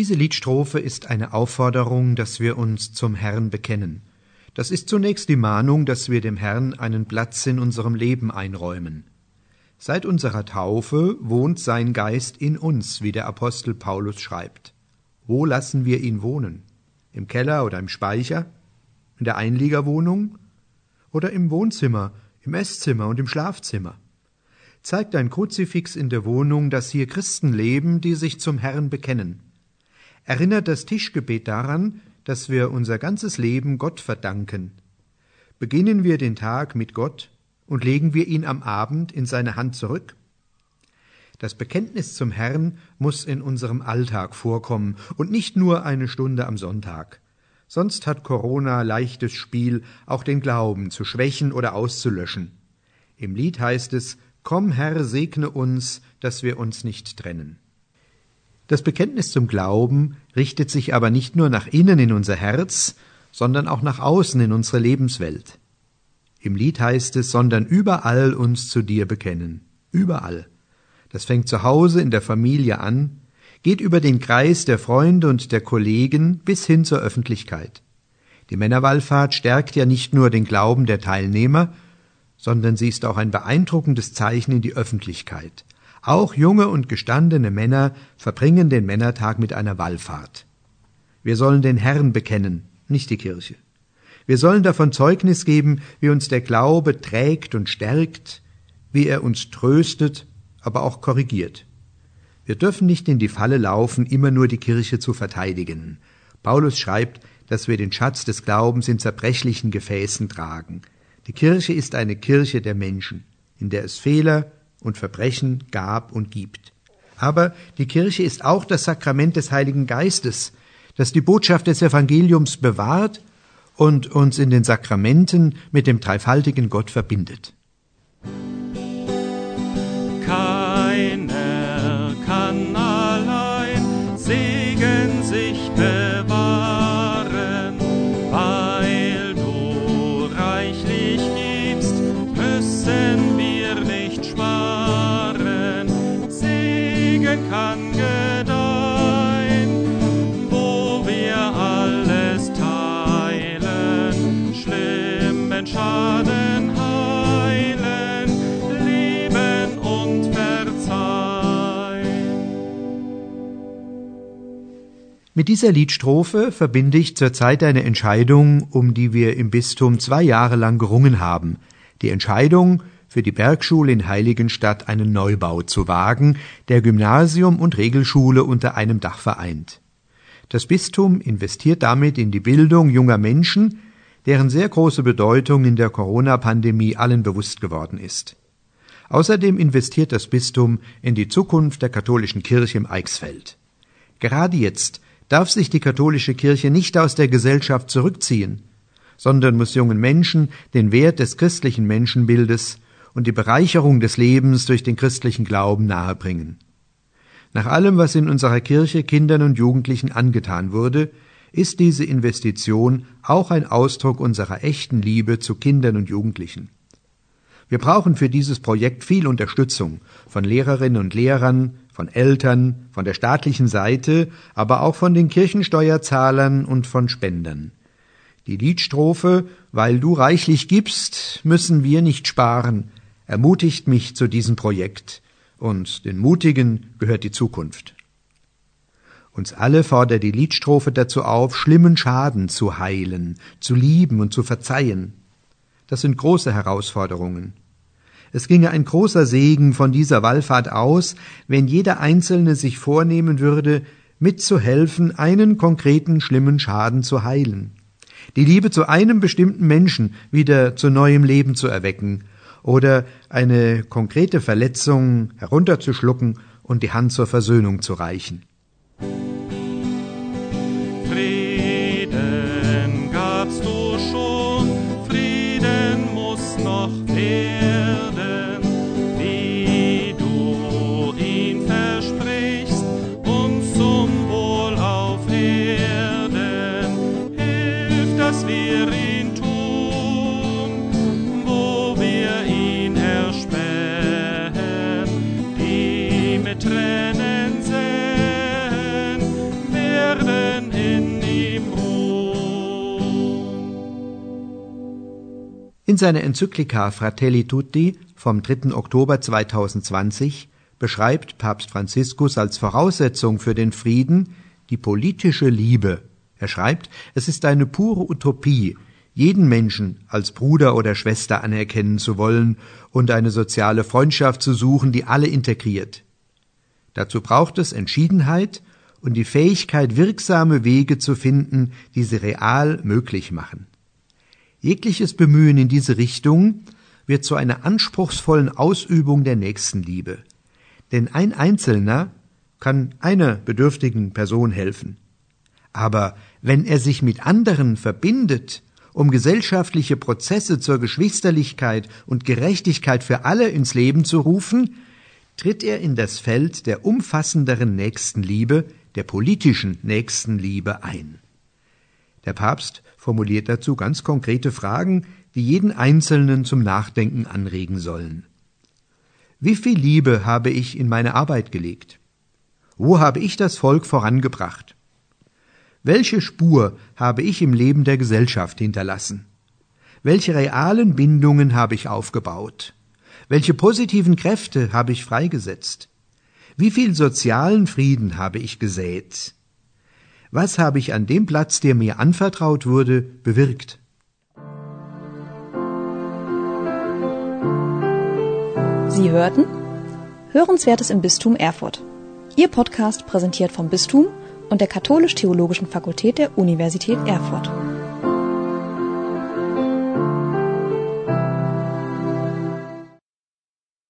Diese Liedstrophe ist eine Aufforderung, dass wir uns zum Herrn bekennen. Das ist zunächst die Mahnung, dass wir dem Herrn einen Platz in unserem Leben einräumen. Seit unserer Taufe wohnt sein Geist in uns, wie der Apostel Paulus schreibt. Wo lassen wir ihn wohnen? Im Keller oder im Speicher? In der Einliegerwohnung? Oder im Wohnzimmer, im Esszimmer und im Schlafzimmer? Zeigt ein Kruzifix in der Wohnung, dass hier Christen leben, die sich zum Herrn bekennen. Erinnert das Tischgebet daran, dass wir unser ganzes Leben Gott verdanken. Beginnen wir den Tag mit Gott und legen wir ihn am Abend in seine Hand zurück? Das Bekenntnis zum Herrn muss in unserem Alltag vorkommen und nicht nur eine Stunde am Sonntag. Sonst hat Corona leichtes Spiel, auch den Glauben zu schwächen oder auszulöschen. Im Lied heißt es, Komm Herr, segne uns, dass wir uns nicht trennen. Das Bekenntnis zum Glauben richtet sich aber nicht nur nach innen in unser Herz, sondern auch nach außen in unsere Lebenswelt. Im Lied heißt es, sondern überall uns zu dir bekennen. Überall. Das fängt zu Hause in der Familie an, geht über den Kreis der Freunde und der Kollegen bis hin zur Öffentlichkeit. Die Männerwallfahrt stärkt ja nicht nur den Glauben der Teilnehmer, sondern sie ist auch ein beeindruckendes Zeichen in die Öffentlichkeit. Auch junge und gestandene Männer verbringen den Männertag mit einer Wallfahrt. Wir sollen den Herrn bekennen, nicht die Kirche. Wir sollen davon Zeugnis geben, wie uns der Glaube trägt und stärkt, wie er uns tröstet, aber auch korrigiert. Wir dürfen nicht in die Falle laufen, immer nur die Kirche zu verteidigen. Paulus schreibt, dass wir den Schatz des Glaubens in zerbrechlichen Gefäßen tragen. Die Kirche ist eine Kirche der Menschen, in der es Fehler und Verbrechen gab und gibt. Aber die Kirche ist auch das Sakrament des Heiligen Geistes, das die Botschaft des Evangeliums bewahrt und uns in den Sakramenten mit dem dreifaltigen Gott verbindet. Kann gedeihen, wo wir alles teilen, schlimmen Schaden heilen, lieben und verzeihen. Mit dieser Liedstrophe verbinde ich zurzeit eine Entscheidung, um die wir im Bistum zwei Jahre lang gerungen haben. Die Entscheidung, für die Bergschule in Heiligenstadt einen Neubau zu wagen, der Gymnasium und Regelschule unter einem Dach vereint. Das Bistum investiert damit in die Bildung junger Menschen, deren sehr große Bedeutung in der Corona-Pandemie allen bewusst geworden ist. Außerdem investiert das Bistum in die Zukunft der katholischen Kirche im Eichsfeld. Gerade jetzt darf sich die katholische Kirche nicht aus der Gesellschaft zurückziehen, sondern muss jungen Menschen den Wert des christlichen Menschenbildes und die Bereicherung des Lebens durch den christlichen Glauben nahebringen. Nach allem, was in unserer Kirche Kindern und Jugendlichen angetan wurde, ist diese Investition auch ein Ausdruck unserer echten Liebe zu Kindern und Jugendlichen. Wir brauchen für dieses Projekt viel Unterstützung von Lehrerinnen und Lehrern, von Eltern, von der staatlichen Seite, aber auch von den Kirchensteuerzahlern und von Spendern. Die Liedstrophe Weil du reichlich gibst, müssen wir nicht sparen, ermutigt mich zu diesem Projekt, und den Mutigen gehört die Zukunft. Uns alle fordert die Liedstrophe dazu auf, schlimmen Schaden zu heilen, zu lieben und zu verzeihen. Das sind große Herausforderungen. Es ginge ein großer Segen von dieser Wallfahrt aus, wenn jeder Einzelne sich vornehmen würde, mitzuhelfen, einen konkreten schlimmen Schaden zu heilen. Die Liebe zu einem bestimmten Menschen wieder zu neuem Leben zu erwecken oder eine konkrete Verletzung herunterzuschlucken und die Hand zur Versöhnung zu reichen. Mit Tränen säen, werden in ihm ruhen. In seiner Enzyklika Fratelli Tutti vom 3. Oktober 2020 beschreibt Papst Franziskus als Voraussetzung für den Frieden die politische Liebe. Er schreibt, es ist eine pure Utopie, jeden Menschen als Bruder oder Schwester anerkennen zu wollen und eine soziale Freundschaft zu suchen, die alle integriert. Dazu braucht es Entschiedenheit und die Fähigkeit, wirksame Wege zu finden, die sie real möglich machen. Jegliches Bemühen in diese Richtung wird zu einer anspruchsvollen Ausübung der Nächstenliebe. Denn ein Einzelner kann einer bedürftigen Person helfen. Aber wenn er sich mit anderen verbindet, um gesellschaftliche Prozesse zur Geschwisterlichkeit und Gerechtigkeit für alle ins Leben zu rufen, tritt er in das Feld der umfassenderen Nächstenliebe, der politischen Nächstenliebe ein. Der Papst formuliert dazu ganz konkrete Fragen, die jeden Einzelnen zum Nachdenken anregen sollen. Wie viel Liebe habe ich in meine Arbeit gelegt? Wo habe ich das Volk vorangebracht? Welche Spur habe ich im Leben der Gesellschaft hinterlassen? Welche realen Bindungen habe ich aufgebaut? Welche positiven Kräfte habe ich freigesetzt? Wie viel sozialen Frieden habe ich gesät? Was habe ich an dem Platz, der mir anvertraut wurde, bewirkt? Sie hörten Hörenswertes im Bistum Erfurt. Ihr Podcast präsentiert vom Bistum und der Katholisch-Theologischen Fakultät der Universität Erfurt.